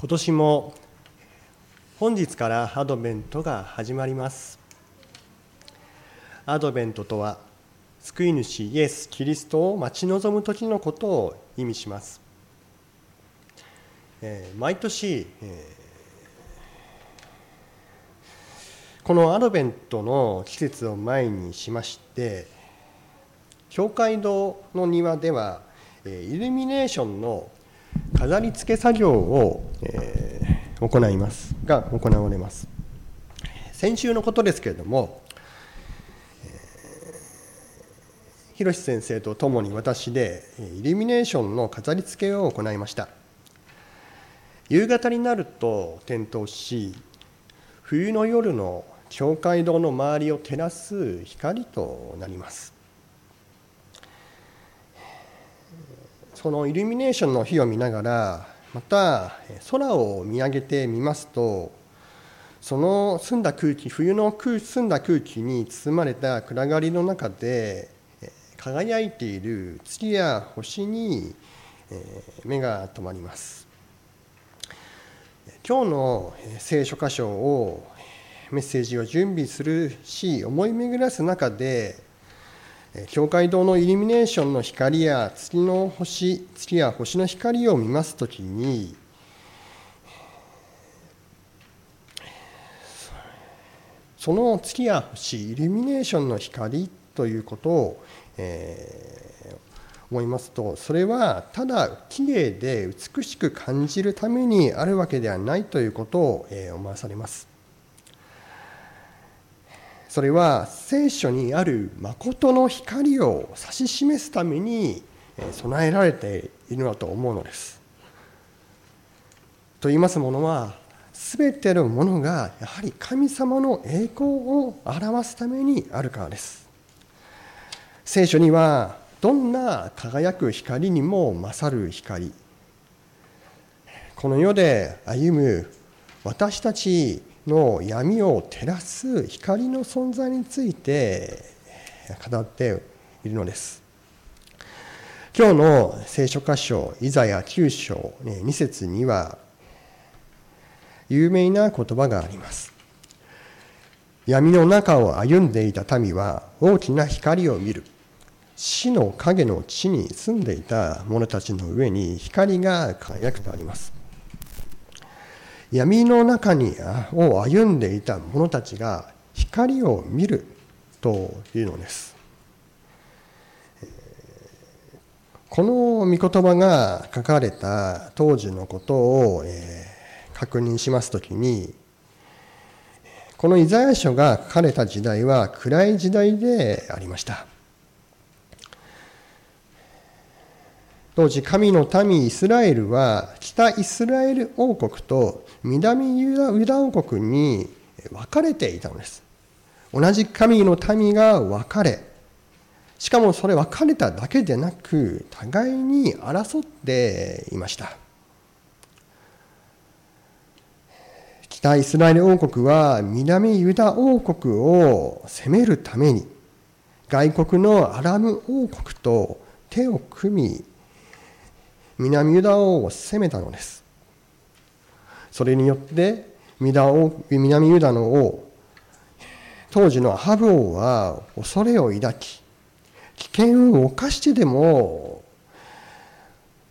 今年も本日からアドベントが始まります。アドベントとは救い主イエス・キリストを待ち望む時のことを意味します、えー、毎年、えー、このアドベントの季節を前にしまして教会堂の庭ではイルミネーションの飾り付け作業を、えー、行いますが行われます。先週のことですけれども、えー、広先生と共に私でイルミネーションの飾り付けを行いました。夕方になると点灯し冬の夜の教会堂の周りを照らす光となります。そのイルミネーションの火を見ながらまた空を見上げてみますとその澄んだ空気冬の空澄んだ空気に包まれた暗がりの中で輝いている月や星に目が留まります。今日の聖書箇所をメッセージを準備するし思い巡らす中で教会堂のイルミネーションの光や月の星月や星の光を見ますときにその月や星イルミネーションの光ということを、えー、思いますとそれはただきれいで美しく感じるためにあるわけではないということを、えー、思わされます。それは聖書にある誠の光を指し示すために備えられているのだと思うのです。と言いますものは全てのものがやはり神様の栄光を表すためにあるからです。聖書にはどんな輝く光にも勝る光この世で歩む私たちの闇を照らす光の存在について語っているのです。今日の聖書箇所、イザヤ9章2節には、有名な言葉があります。闇の中を歩んでいた民は大きな光を見る。死の影の地に住んでいた者たちの上に光が輝くとあります。闇の中にを歩んでいた者たちが光を見るというのです。この御言葉が書かれた当時のことを確認しますときにこのイザヤ書が書かれた時代は暗い時代でありました。当時神の民イスラエルは北イスラエル王国と南ユダ王国に分かれていたのです。同じ神の民が分かれ、しかもそれ分かれただけでなく、互いに争っていました。北イスラエル王国は南ユダ王国を攻めるために、外国のアラム王国と手を組み、南ユダ王を攻めたのです。それによって南ユダの王当時のアハブ王は恐れを抱き危険を冒してでも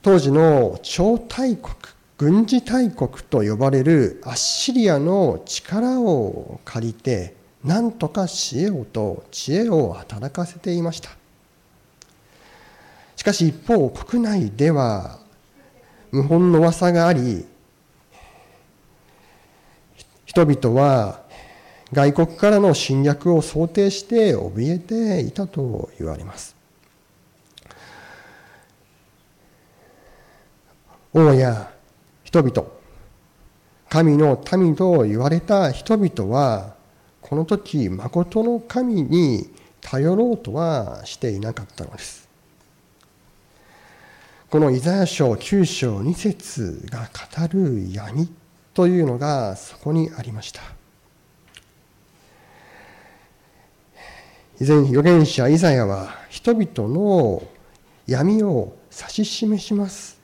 当時の超大国軍事大国と呼ばれるアッシリアの力を借りて何とかしようと知恵を働かせていましたしかし一方国内では謀反の噂があり人々は外国からの侵略を想定して怯えていたと言われます。王や人々神の民と言われた人々はこの時誠の神に頼ろうとはしていなかったのです。このイザヤ書9章2節が語る闇というのがそこにありました。以前預言者イザヤは人々の闇を指し示します。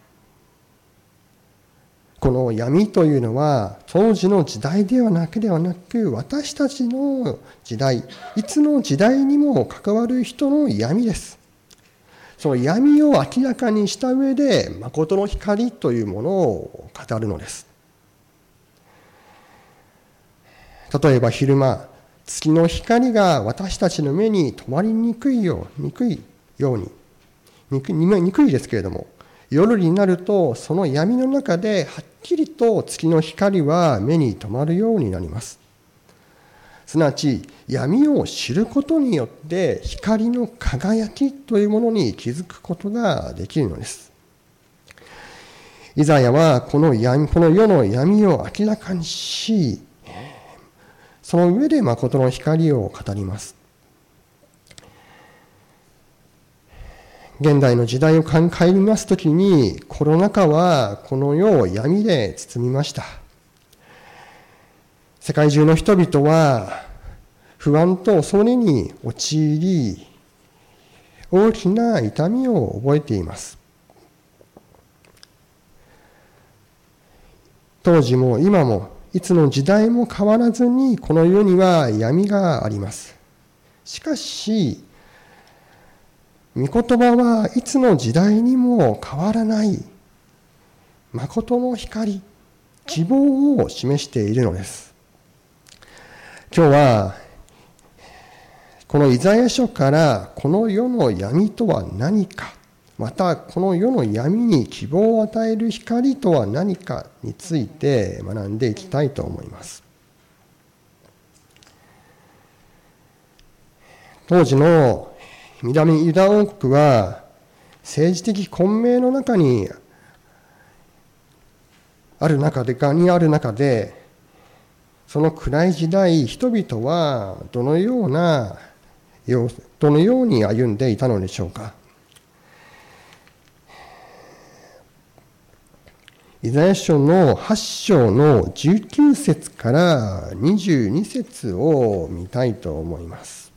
この闇というのは当時の時代ではなくではなく私たちの時代いつの時代にも関わる人の闇です。その闇を明らかにした上で誠の光というものを語るのです。例えば昼間月の光が私たちの目に留まりにくいようにくいようににくにくいですけれども夜になるとその闇の中ではっきりと月の光は目に留まるようになります。すなわち闇を知ることによって光の輝きというものに気づくことができるのです。イザヤはこの闇この世の闇を明らかにしその上で誠の光を語ります。現代の時代を考えますときにコロナ禍はこの世を闇で包みました。世界中の人々は不安と恐れに陥り大きな痛みを覚えています。当時も今もいつの時代も変わらずにこの世には闇があります。しかし御言葉はいつの時代にも変わらない。誠の光希望を示しているのです。今日はこのイザヤ書からこの世の闇とは何かまたこの世の闇に希望を与える光とは何かについて学んでいきたいと思います。当時の南ユダ王国は政治的混迷の中にある中で、がにある中で、その暗い時代、人々はどのような、どのように歩んでいたのでしょうか？イザヤ書の8章の19節から22節を見たいと思います。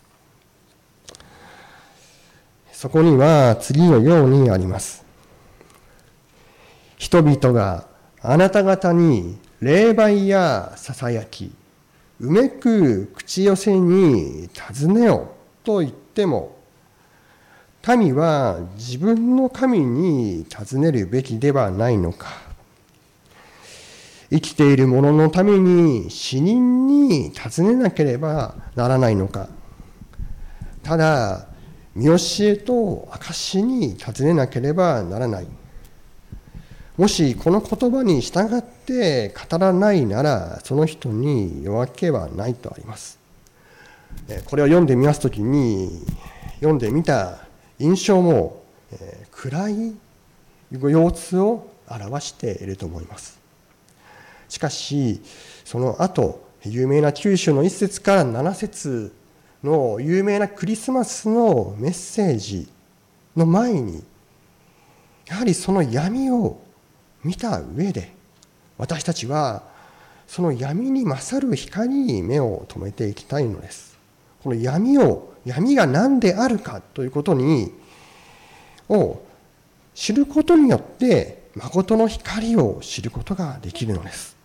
そこには次のようにあります。人々があなた方に霊媒やささやき、うめく口寄せに尋ねよと言っても、民は自分の神に尋ねるべきではないのか。生きている者のために死人に尋ねなければならないのか。ただ、見教えと証しに尋ねなければならない。もしこの言葉に従って語らないなら、その人に夜明けはないとあります。これを読んでみますときに、読んでみた印象も、暗い様子を表していると思います。しかし、その後、有名な九州の一節から七節の有名なクリスマスのメッセージの前にやはりその闇を見た上で私たちはその闇に勝る光に目を留めていきたいのです。この闇を闇が何であるかということにを知ることによって誠の光を知ることができるのです。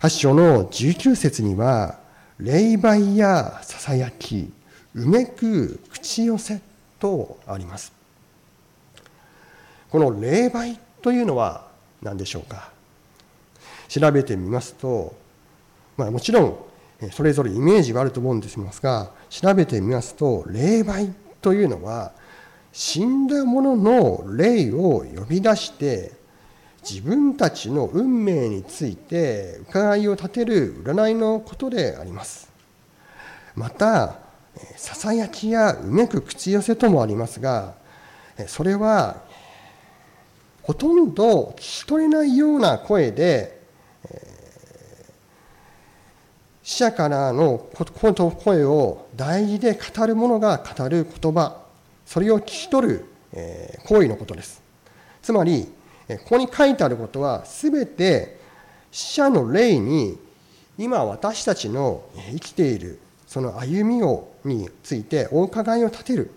8章の19節には霊媒やささやき、うめく口寄せとあります。この霊媒というのは何でしょうか？調べてみますと、まあ、もちろんそれぞれイメージがあると思うんですが調べてみますと霊媒というのは死んだ者の霊を呼び出して自分たちの運命について伺いを立てる占いのことであります。またささやきやうめく口寄せともありますがそれはほとんど聞き取れないような声で死者からの声を代理で語る者が語る言葉それを聞き取る行為のことです。つまりここに書いてあることは全て死者の霊に今私たちの生きているその歩みをについてお伺いを立てる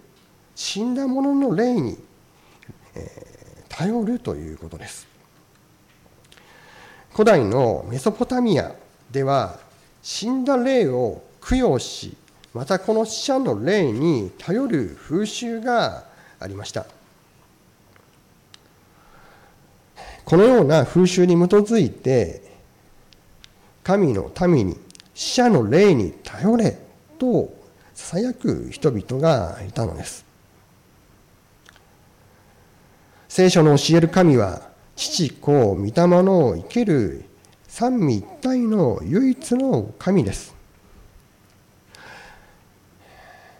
死んだ者の霊に頼るということです。古代のメソポタミアでは死んだ霊を供養しまたこの死者の霊に頼る風習がありました。このような風習に基づいて神の民に死者の霊に頼れと囁く人々がいたのです。聖書の教える神は父子御霊の生ける三位一体の唯一の神です。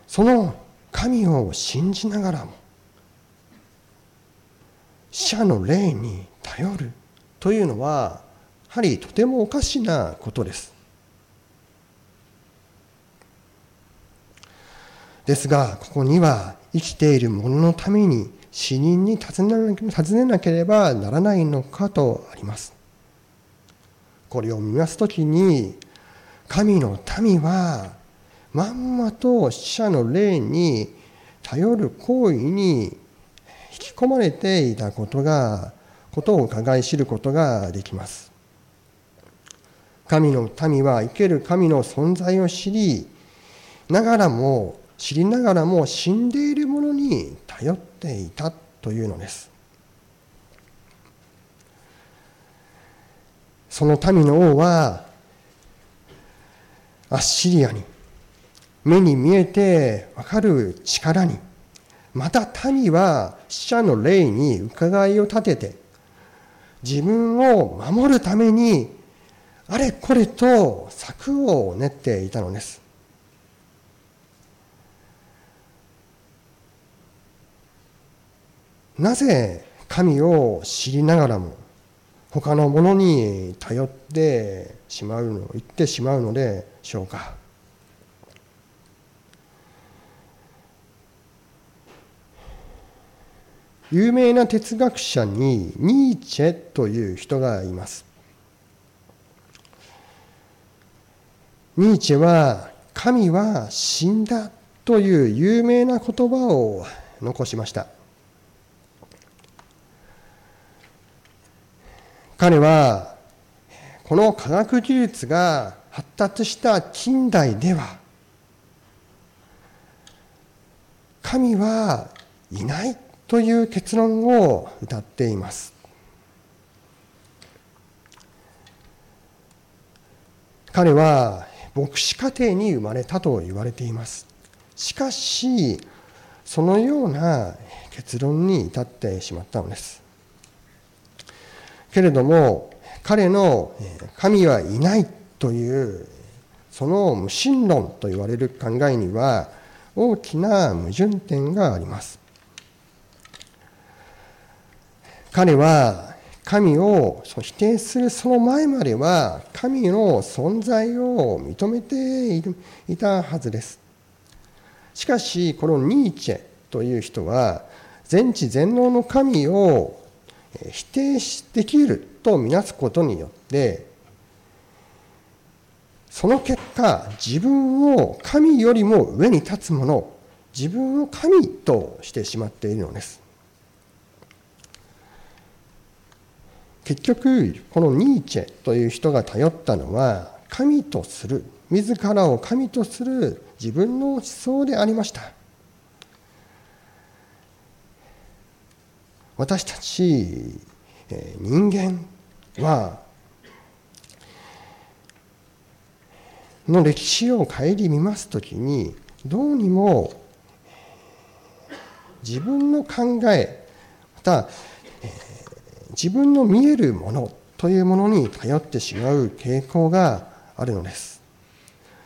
その神を信じながらも死者の霊に頼るというのはやはりとてもおかしなことです。ですがここには生きている者のために死人に尋ねなければならないのかとあります。これを見ますときに神の民はまんまと死者の霊に頼る行為に引き込まれていたことがことを伺い知ることができます。神の民は生ける神の存在を知りながらも知りながらも死んでいるものに頼ってていたというのです。その民の王はアッシリアに目に見えてわかる力にまた民は死者の霊に伺いを立てて自分を守るためにあれこれと策を練っていたのです。なぜ神を知りながらも他のものに頼ってしまうの言ってしまうのでしょうか。有名な哲学者にニーチェという人がいます。ニーチェは神は死んだという有名な言葉を残しました。彼はこの科学技術が発達した近代では神はいないという結論を歌っています。彼は牧師家庭に生まれたと言われています。しかしそのような結論に至ってしまったのです。けれども彼の神はいないというその無神論と言われる考えには大きな矛盾点があります彼は神を否定するその前までは神の存在を認めていたはずです。しかしこのニーチェという人は全知全能の神を否定できるとみなすことによってその結果自分を神よりも上に立つもの自分を神としてしまっているのです。結局このニーチェという人が頼ったのは神とする自らを神とする自分の思想でありました私たち人間はの歴史を顧みますときにどうにも自分の考えまた自分の見えるものというものに頼ってしまう傾向があるのです。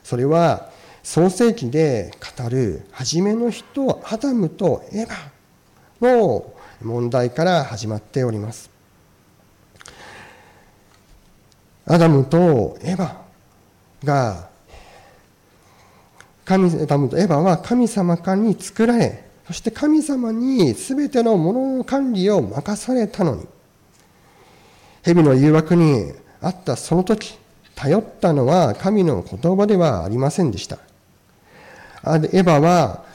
それは創世記で語る初めの人アダムとエヴァの問題から始まっております。アダムとエヴァが神アダムとエヴァは神様からに作られそして神様に全てのものの管理を任されたのに蛇の誘惑にあったその時、頼ったのは神の言葉ではありませんでした。エヴァは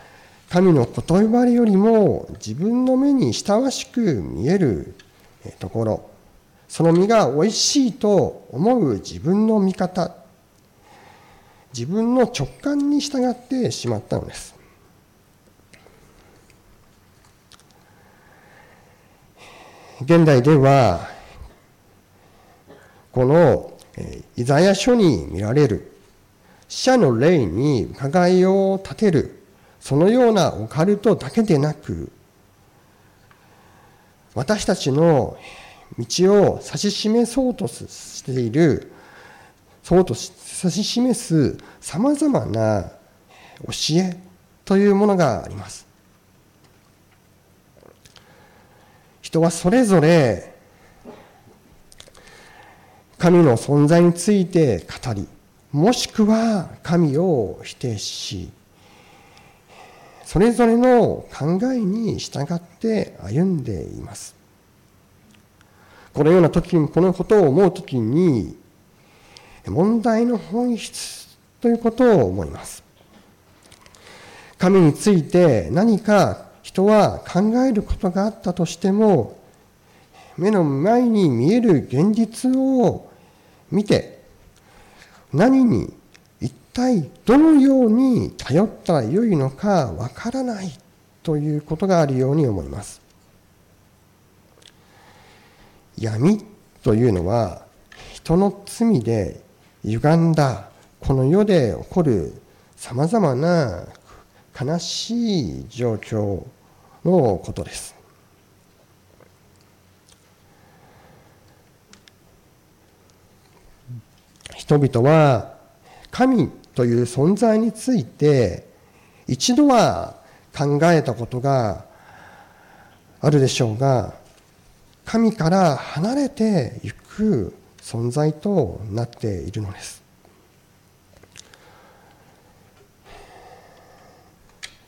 神の言葉よりも自分の目に親しく見えるところ、その実が美味しいと思う自分の見方。自分の直感に従ってしまったのです。現代ではこのイザヤ書に見られる死者の霊に伺いを立てるそのようなオカルトだけでなく私たちの道を指し示そうとしているそうと指し示すさまざまな教えというものがあります。人はそれぞれ神の存在について語りもしくは神を否定しそれぞれの考えに従って歩んでいます。このような時にこのことを思う時に問題の本質ということを思います。神について何か人は考えることがあったとしても目の前に見える現実を見て何に体どのように頼ったらよいのかわからないということがあるように思います闇というのは人の罪で歪んだこの世で起こるさまざまな悲しい状況のことです。人々は神という存在について一度は考えたことがあるでしょうが神から離れていく存在となっているのです。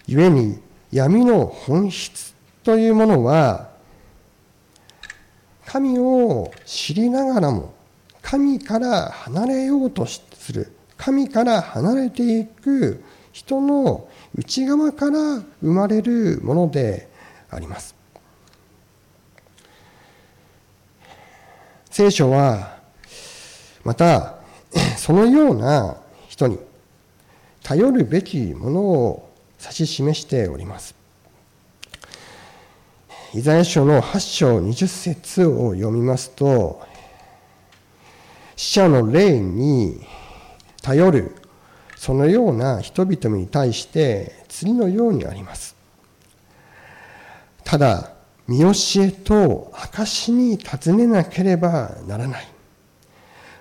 故に闇の本質というものは神を知りながらも神から離れようとする神から離れていく人の内側から生まれるものであります。聖書はまた そのような人に頼るべきものを指し示しております。イザヤ書の8章20節を読みますと死者の霊に頼るそのような人々に対して次のようにありますただ見教えと証に尋ねなければならない。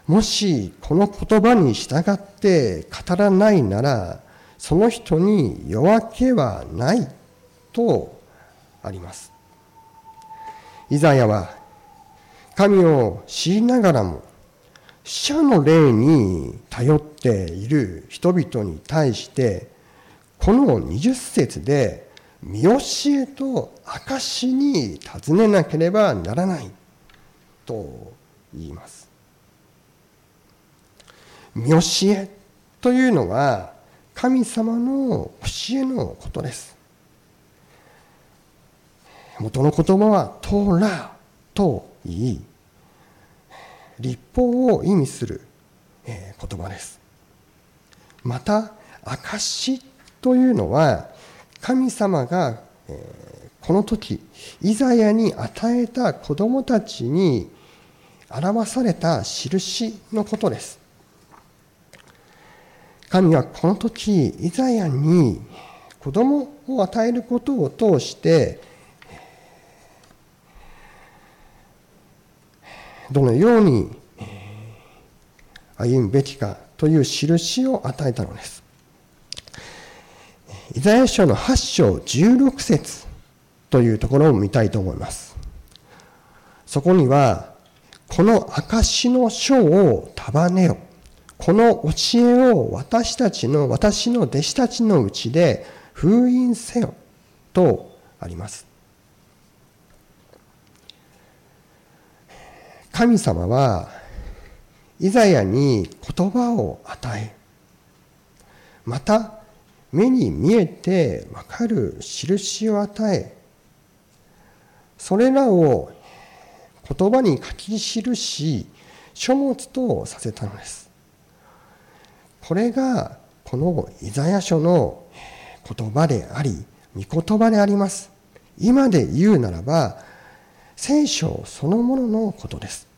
もしこの言葉に従って語らないなら、その人に夜明けはないとあります。イザヤは神を知りながらも死者の霊に頼っている人々に対してこの20節で見教えと証に尋ねなければならないと言います。見教えというのは神様の教えのことです。元の言葉はトーラと言い、立法を意味する言葉です。また、証というのは神様が、この時イザヤに与えた子供たちに表された印のことです神はこの時イザヤに子供を与えることを通してどのように歩むべきかという印を与えたのですイザヤ書の8章16節というところを見たいと思います。そこには、この証の書を束ねよ。この教えを私たちの、私の弟子たちのうちで封印せよとあります。神様は、イザヤに言葉を与え、また目に見えてわかる印を与えそれらを言葉に書き記し書物とさせたのです。これがこのイザヤ書の言葉であり御言葉であります。今で言うならば聖書そのもののことです。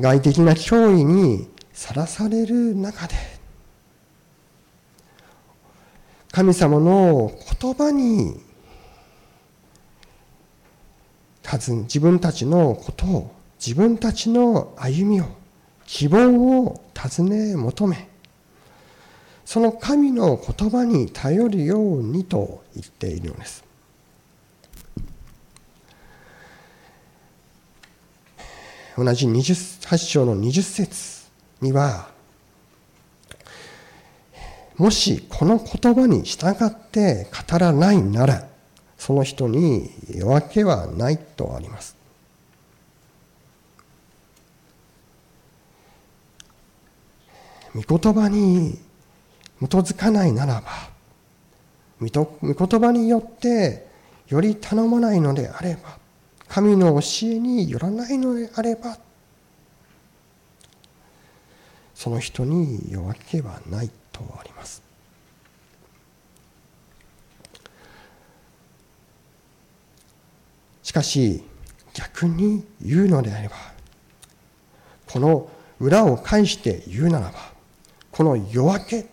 外的な脅威にさらされる中で神様の言葉に自分たちのことを自分たちの歩みを希望を尋ね求めその神の言葉に頼るようにと言っているのです。同じ28章の20節にはもしこの言葉に従って語らないならその人に夜明けはないとあります。御言葉に基づかないならば御言葉によってより頼まないのであれば神の教えによらないのであればその人に夜明けはないとあります。しかし逆に言うのであればこの裏を返して言うならばこの夜明け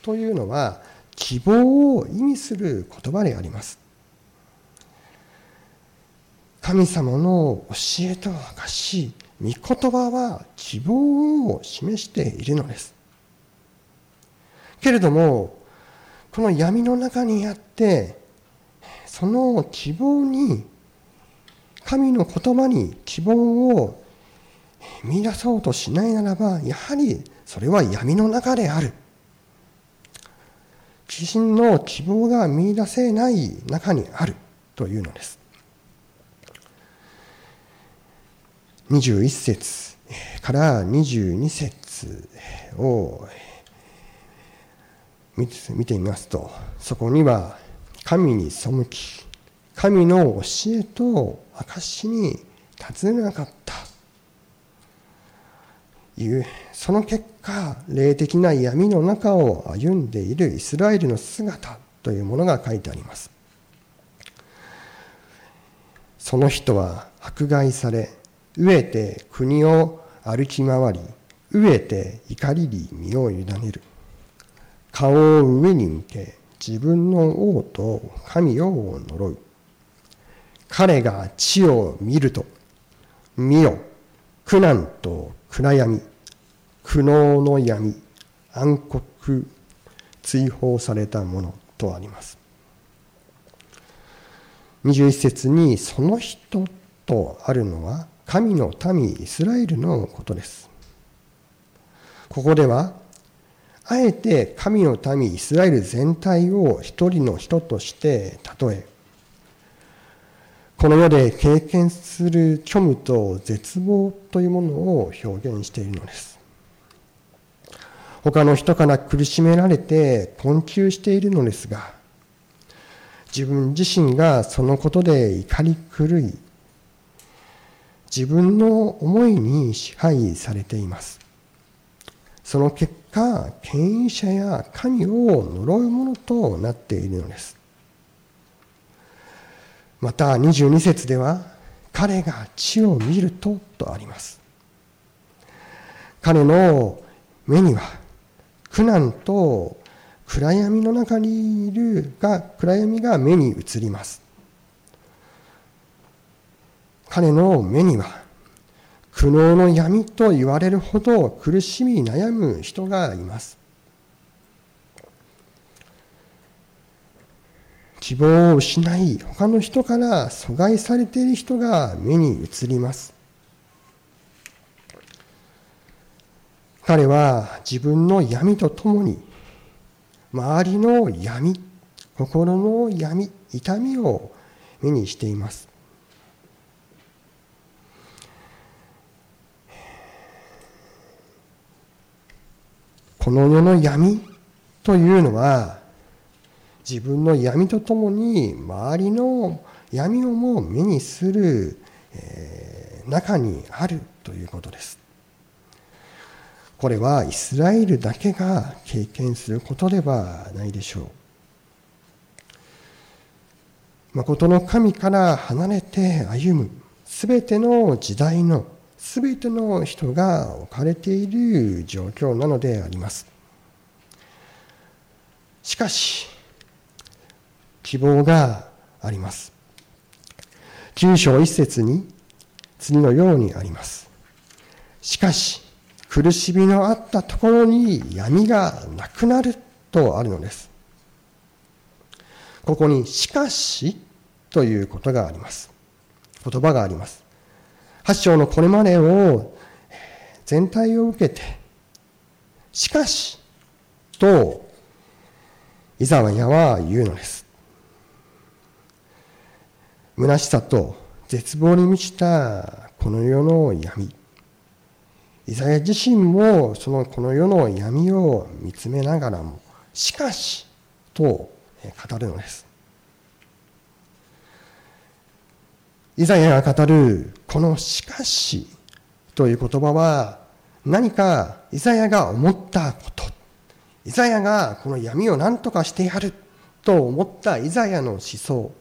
というのは希望を意味する言葉であります。神様の教えと証し御言葉は希望を示しているのです。けれどもこの闇の中にあってその希望に神の言葉に希望を見出そうとしないならばやはりそれは闇の中である。自身の希望が見出せない中にあるというのです。21節から22節を見てみますとそこには神に背き神の教えと証に尋ねなかった。いうその結果霊的な闇の中を歩んでいるイスラエルの姿というものが書いてあります。その人は迫害され飢えて国を歩き回り、飢えて怒りに身を委ねる。顔を上に向け、自分の王と神を呪う。彼が地を見ると、見よ、苦難と暗闇、苦悩の闇、暗黒、追放されたものとあります。21節にその人とあるのは神の民イスラエルのことです。ここでは、あえて神の民イスラエル全体を一人の人として例え、この世で経験する虚無と絶望というものを表現しているのです。他の人から苦しめられて困窮しているのですが、自分自身がそのことで怒り狂い、自分の思いに支配されています。その結果、権威者や神を呪うものとなっているのです。また22節では、彼が地を見るととあります。彼の目には苦難と暗闇の中にいるが暗闇が目に映ります。彼の目には苦悩の闇と言われるほど苦しみ悩む人がいます。希望を失い他の人から阻害されている人が目に映ります。彼は自分の闇とともに周りの闇、心の闇、痛みを目にしています。この世の闇というのは自分の闇とともに周りの闇をも目にする、え、中にあるということです。これはイスラエルだけが経験することではないでしょう。誠の神から離れて歩むすべての時代のすべての人が置かれている状況なのであります。しかし、希望があります。九章一節に次のようにあります。しかし、苦しみのあったところに闇がなくなるとあるのです。ここにしかしということがあります。言葉があります。8章のこれまでを全体を受けて、しかし、と、イザワヤは言うのです。虚しさと絶望に満ちたこの世の闇。イザヤ自身もそのこの世の闇を見つめながらも、しかし、と語るのです。イザヤが語るこのしかしという言葉は何かイザヤが思ったこと、イザヤがこの闇を何とかしてやると思ったイザヤの思想、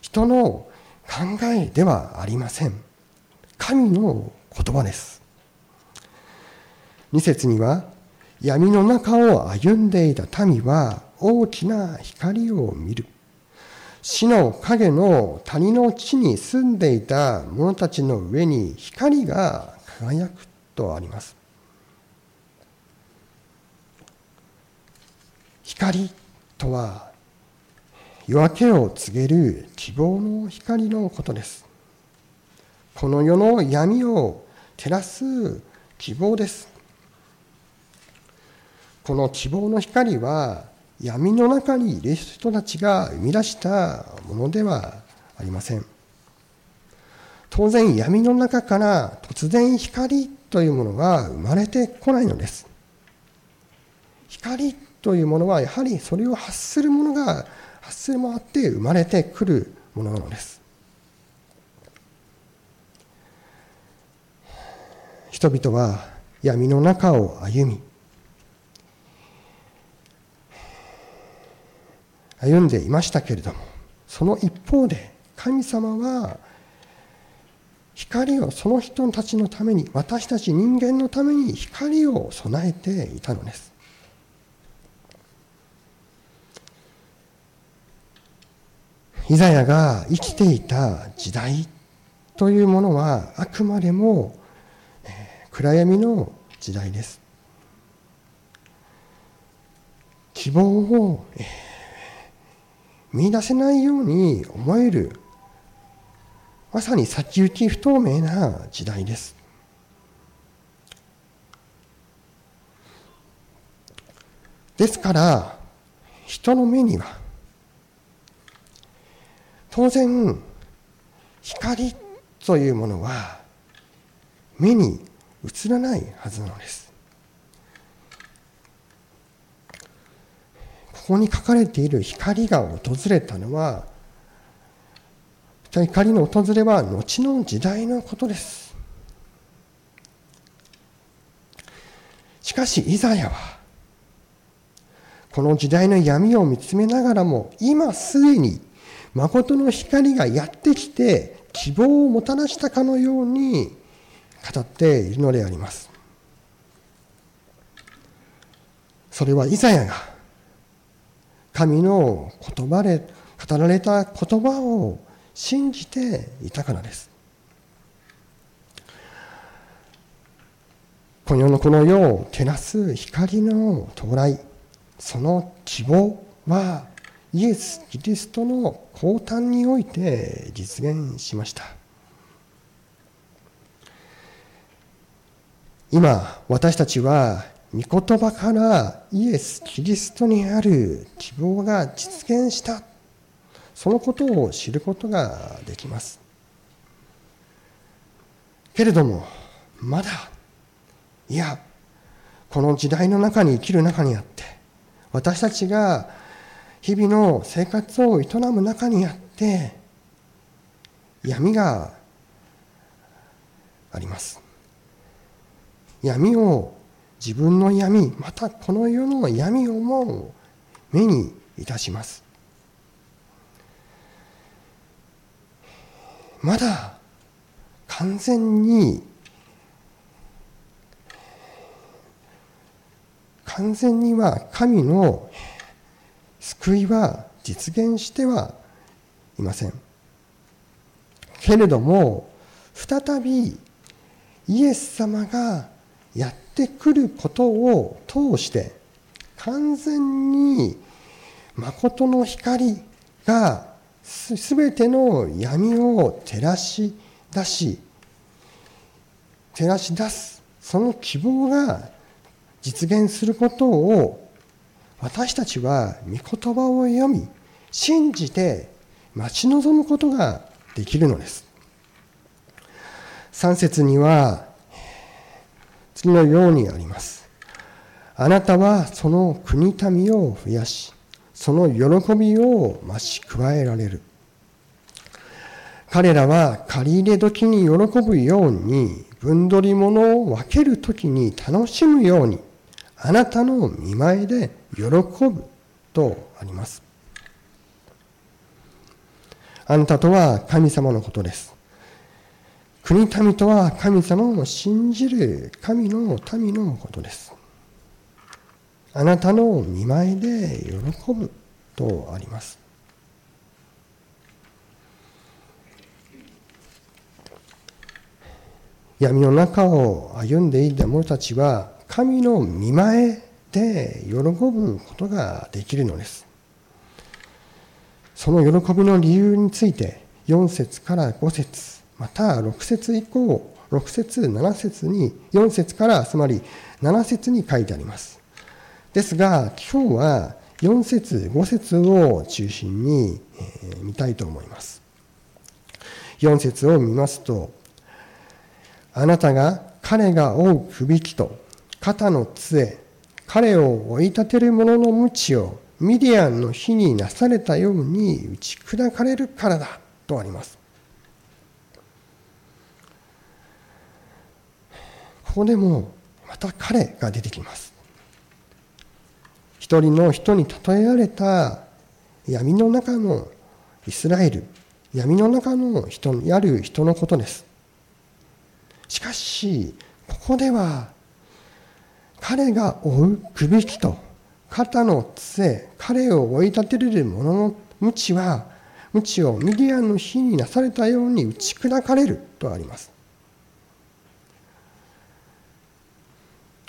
人の考えではありません。神の言葉です。二節には闇の中を歩んでいた民は大きな光を見る。死の影の谷の地に住んでいた者たちの上に光が輝くとあります。光とは夜明けを告げる希望の光のことです。この世の闇を照らす希望です。この希望の光は闇の中にいる人たちが生み出したものではありません。当然闇の中から突然光というものが生まれてこないのです。光というものはやはりそれを発するものが発するもあって生まれてくるものなのです。人々は闇の中を歩み歩んでいましたけれどもその一方で神様は光をその人たちのために私たち人間のために光を備えていたのです。イザヤが生きていた時代というものはあくまでも暗闇の時代です。希望を見出せないように思えるまさに先行き不透明な時代です。ですから人の目には当然光というものは目に映らないはずなのです。ここに書かれている光が訪れたのは光の訪れは後の時代のことです。しかしイザヤはこの時代の闇を見つめながらも今すでに誠の光がやってきて希望をもたらしたかのように語っているのであります。それはイザヤが神の言葉で語られた言葉を信じていたからです。このこの世を照らす光の到来、その希望はイエス・キリストの降誕において実現しました。今、私たちは御言葉からイエス・キリストにある希望が実現した。そのことを知ることができます。けれどもまだいやこの時代の中に生きる中にあって私たちが日々の生活を営む中にあって闇があります。闇を自分の闇またこの世の闇をも目にいたします。まだ完全に完全には神の救いは実現してはいません。けれども再びイエス様がやっててくることを通して完全に誠の光がすべての闇を照らし出し照らし出すその希望が実現することを私たちは御言葉を読み信じて待ち望むことができるのです。3節には次のようにありますあなたはその国民を増やしその喜びを増し加えられる彼らは借り入れ時に喜ぶように分取り物を分ける時に楽しむようにあなたの見前で喜ぶとあります。あなたとは神様のことです。国民とは神様を信じる神の民のことです。あなたの見前で喜ぶとあります。闇の中を歩んでいた者たちは神の見前で喜ぶことができるのです。その喜びの理由について4節から5節また6節以降6節7節に4節からつまり7節に書いてあります。ですが今日は4節5節を中心にえ見たいと思います。4節を見ますとあなたが彼が追うくびきと肩の杖、彼を追い立てる者の鞭をミディアンの火になされたように打ち砕かれるからだとあります。ここでもまた彼が出てきます。一人の人に例えられた闇の中のイスラエル、闇の中の人にある人のことです。しかし、ここでは彼が追うくびきと肩の杖彼を追い立てれる者の鞭は鞭をミディアンの火になされたように打ち砕かれるとあります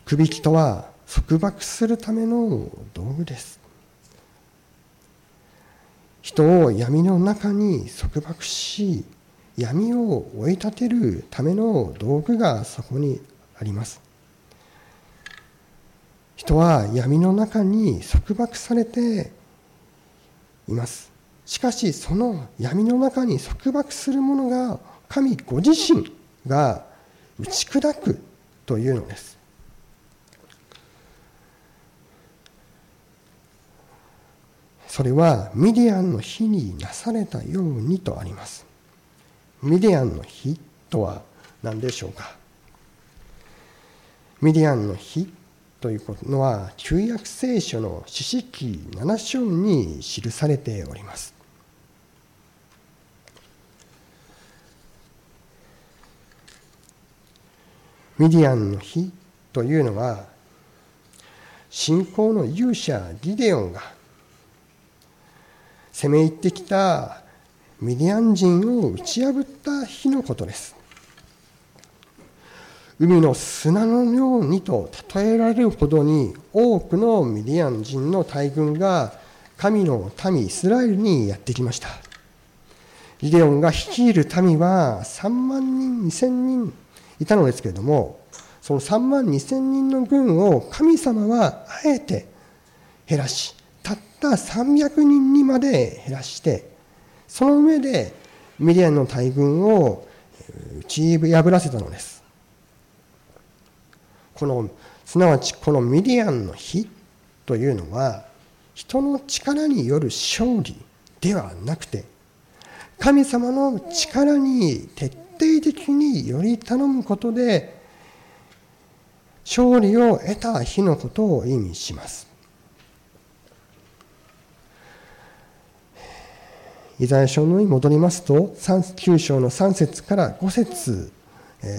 くびきとは束縛するための道具です人を闇の中に束縛し闇を追い立てるための道具がそこにあります人は闇の中に束縛されています。しかしその闇の中に束縛するものが神ご自身が打ち砕くというのです。それはミディアンの火になされたようにとあります。ミディアンの火とは何でしょうか？ミディアンの火というのは旧約聖書の四式7章に記されております。ミディアンの日というのは信仰の勇者ギデオンが攻め入ってきたミディアン人を打ち破った日のことです。海の砂のようにと例えられるほどに多くのミディアン人の大軍が神の民イスラエルにやってきました。ギデオンが率いる民は3万人2000人いたのですけれどもその3万2000人の軍を神様はあえて減らした300人にまで減らしてその上でミディアンの大軍を打ち破らせたのです。このすなわちこのミディアンの火というのは人の力による勝利ではなくて神様の力に徹底的により頼むことで勝利を得た日のことを意味します。イザヤ書に戻りますと9章の3節から5節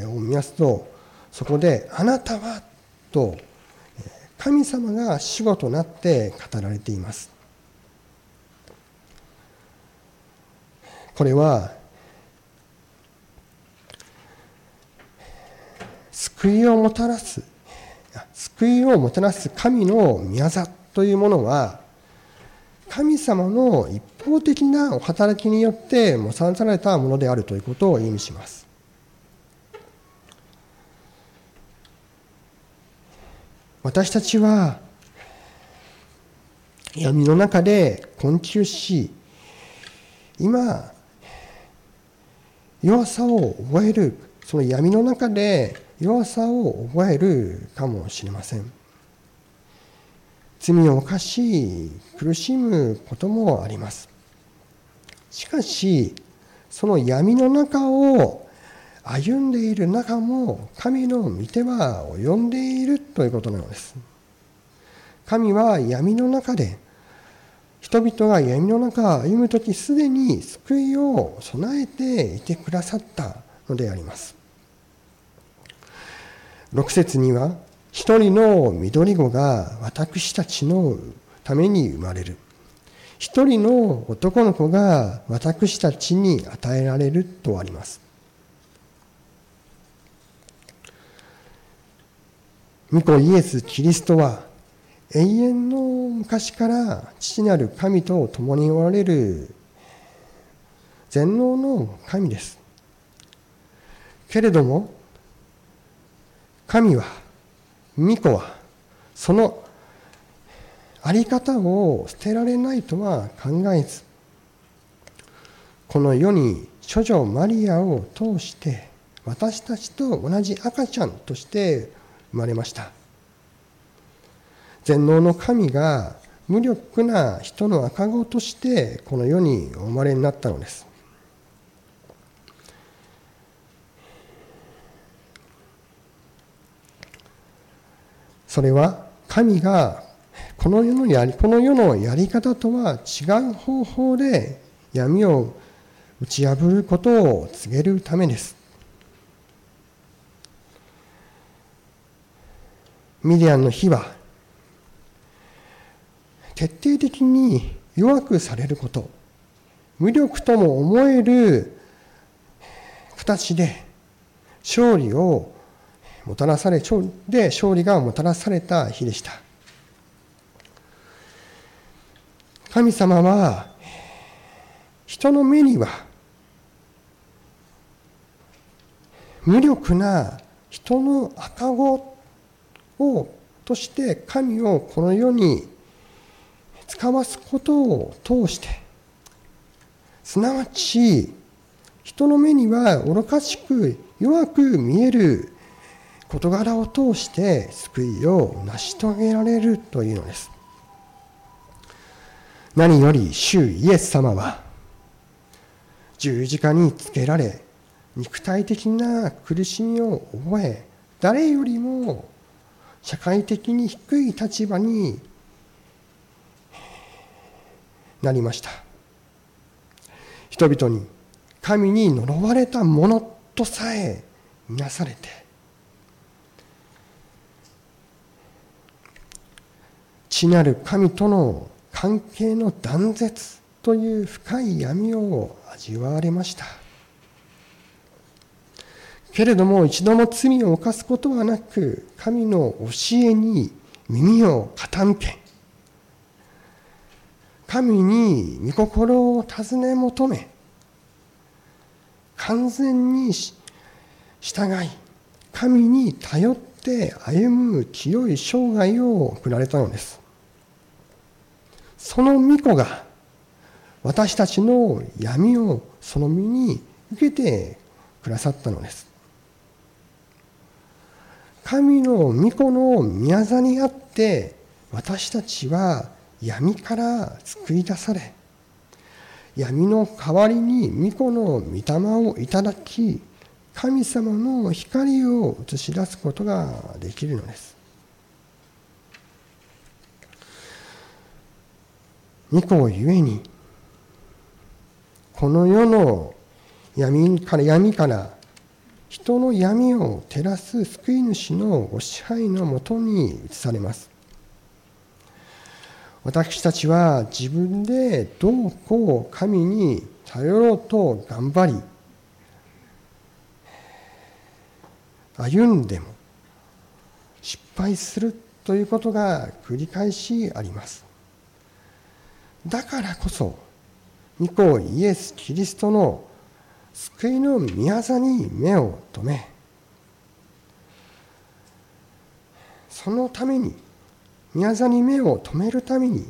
を見ますとそこで「あなたは」と神様が主語となって語られています。これは救いをもたらす救いをもたらす神の宮座というものは神様の一方的なお働きによってもたらされたものであるということを意味します。私たちは闇の中で困窮し今弱さを覚えるその闇の中で弱さを覚えるかもしれません。罪を犯し苦しむこともあります。しかしその闇の中を歩んでいる中も神の御手は及んでいるということなのです。神は闇の中で人々が闇の中を歩む時すでに救いを備えていてくださったのであります。6節には一人の緑子が私たちのために生まれる。一人の男の子が私たちに与えられるとあります御子イエス・キリストは永遠の昔から父なる神と共におられる全能の神です。けれども、神は、御子は、そのあり方を捨てられないとは考えず、この世に処女マリアを通して私たちと同じ赤ちゃんとして生まれました。全能の神が無力な人の赤子としてこの世にお生まれになったのです。それは神がこの世のやりこの世のやり方とは違う方法で闇を打ち破ることを告げるためです。ミディアンの火は徹底的に弱くされること無力とも思える形で勝利をもたらされで勝利がもたらされた日でした神様は人の目には無力な人の赤子をとして神をこの世に使わすことを通してすなわち人の目には愚かしく弱く見える事柄を通して救いを成し遂げられるというのです。何より主イエス様は十字架につけられ肉体的な苦しみを覚え誰よりも社会的に低い立場になりました。人々に神に呪われたものとさえ見なされて地なる神との関係の断絶という深い闇を味わわれました。けれども一度も罪を犯すことはなく神の教えに耳を傾け神に御心を尋ね求め完全に従い神に頼って歩む清い生涯を送られたのです。その御子が私たちの闇をその身に受けてくださったのです。神の御子の宮座にあって私たちは闇から救い出され闇の代わりに御子の御霊をいただき神様の光を映し出すことができるのです。御子ゆえにこの世の闇から闇から人の闇を照らす救い主のご支配のもとに移されます。私たちは自分でどうこう神に頼ろうと頑張り歩んでも失敗するということが繰り返しあります。だからこそ御子イエス・キリストの救いの御業に目を留めそのために御業に目を留めるために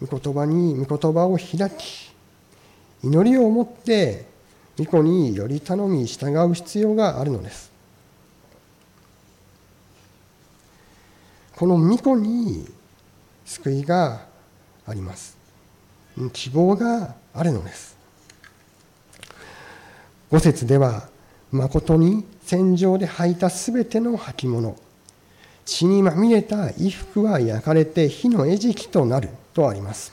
御言葉に御言葉を開き祈りを持って御子により頼み従う必要があるのです。この御子に救いがあります。希望があるのです。五節では誠に戦場で履いたすべての履物血にまみれた衣服は焼かれて火の餌食となるとあります。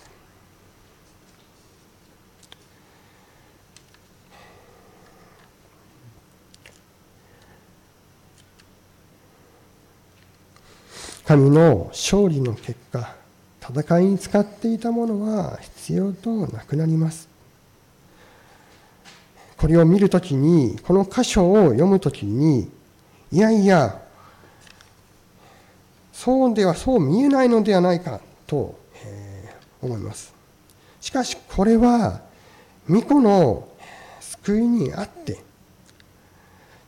神の勝利の結果戦いに使っていたものは必要となくなります。これを見るときにこの箇所を読むときにいやいやそうではそう見えないのではないかと、え、思います。しかしこれは巫女の救いにあって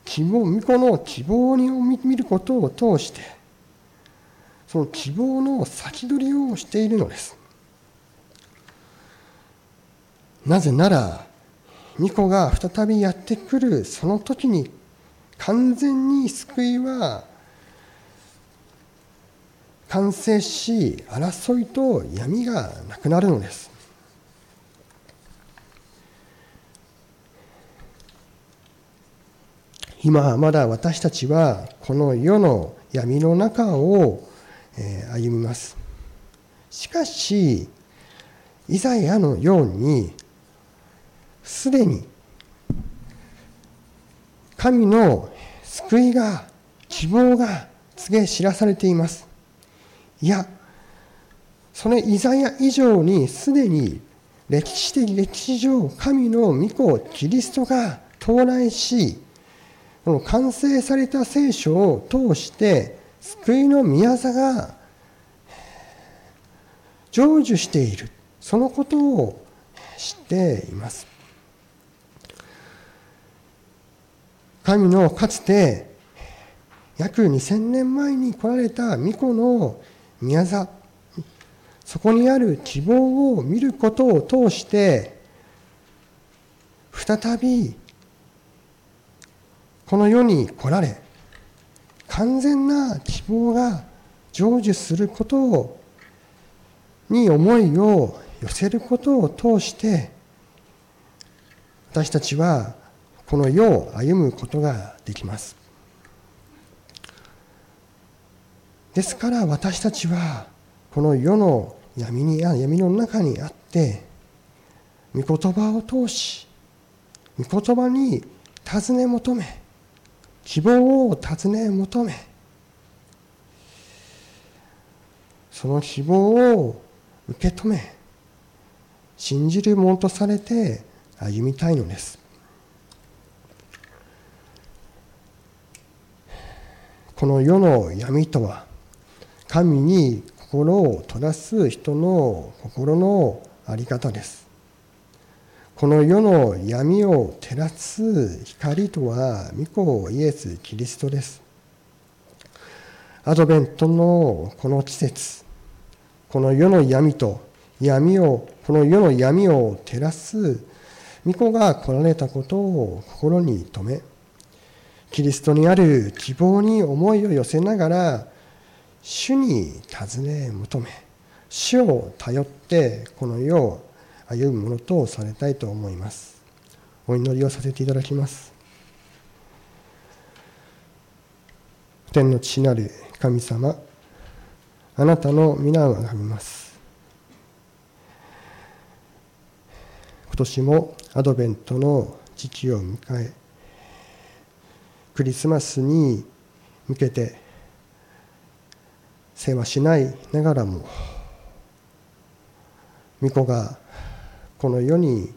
希望巫女の希望に見ることを通してその希望の先取りをしているのです。なぜなら巫女が再びやってくるその時に完全に救いは完成し争いと闇がなくなるのです。今まだ私たちはこの世の闇の中を歩みます。しかしイザヤのようにすでに神の救いが希望が告げ知らされています。いやそのイザヤ以上にすでに歴史的歴史上神の御子キリストが到来しこの完成された聖書を通して救いの宮座が成就している。そのことを知っています。神のかつて約2000年前に来られた巫女の宮座そこにある希望を見ることを通して再びこの世に来られ完全な希望が成就することに思いを寄せることを通して私たちはこの世を歩むことができます。ですから私たちはこの世の闇に闇の中にあって御言葉を通し御言葉に尋ね求め希望を尋ね求めその希望を受け止め信じるものとされて歩みたいのです。この世の闇とは神に心を閉らす人の心の在り方です。この世の闇を照らす光とは御子イエス・キリストです。アドベントのこの季節、この世の闇と闇を、この世の闇を照らす御子が来られたことを心に留め、キリストにある希望に思いを寄せながら、主に尋ね求め、主を頼ってこの世を歩むものとされたいと思います。お祈りをさせていただきます。天の父なる神様あなたの皆を拝みます。今年もアドベントの時期を迎えクリスマスに向けて世話しないながらも御子がこの世に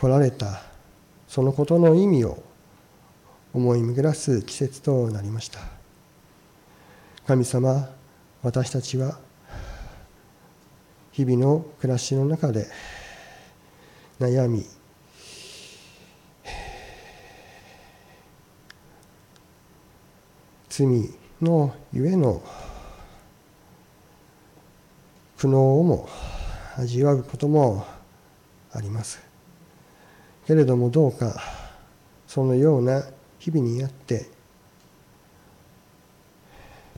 来られたそのことの意味を思い巡らす季節となりました。神様私たちは日々の暮らしの中で悩み罪のゆえの苦悩をも味わうこともあります。けれどもどうかそのような日々にあって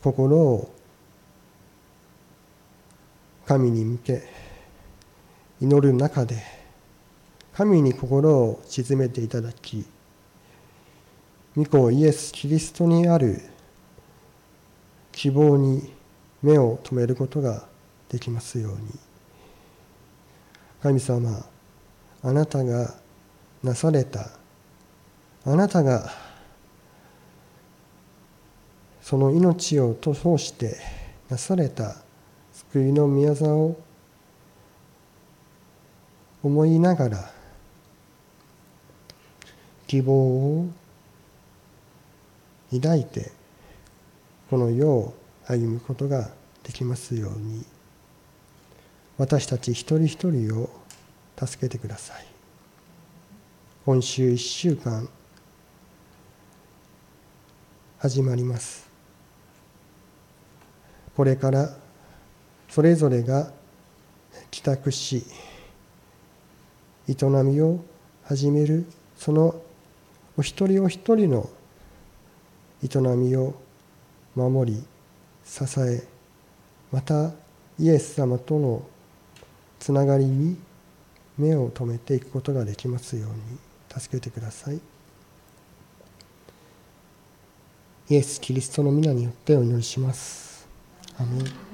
心を神に向け祈る中で神に心を鎮めていただき御子イエス・キリストにある希望に目を留めることができますように。神様あなたがなされた。あなたがその命を通してなされた。救いの宮沢を思いながら希望を抱いてこの世を歩むことができますように。私たち一人一人を助けてください。今週一週間始まります。これからそれぞれが帰宅し営みを始めるそのお一人お一人の営みを守り支えまたイエス様とのつながりに目を留めていくことができますように助けてください。イエス・キリストの皆によってお祈りします。アメン。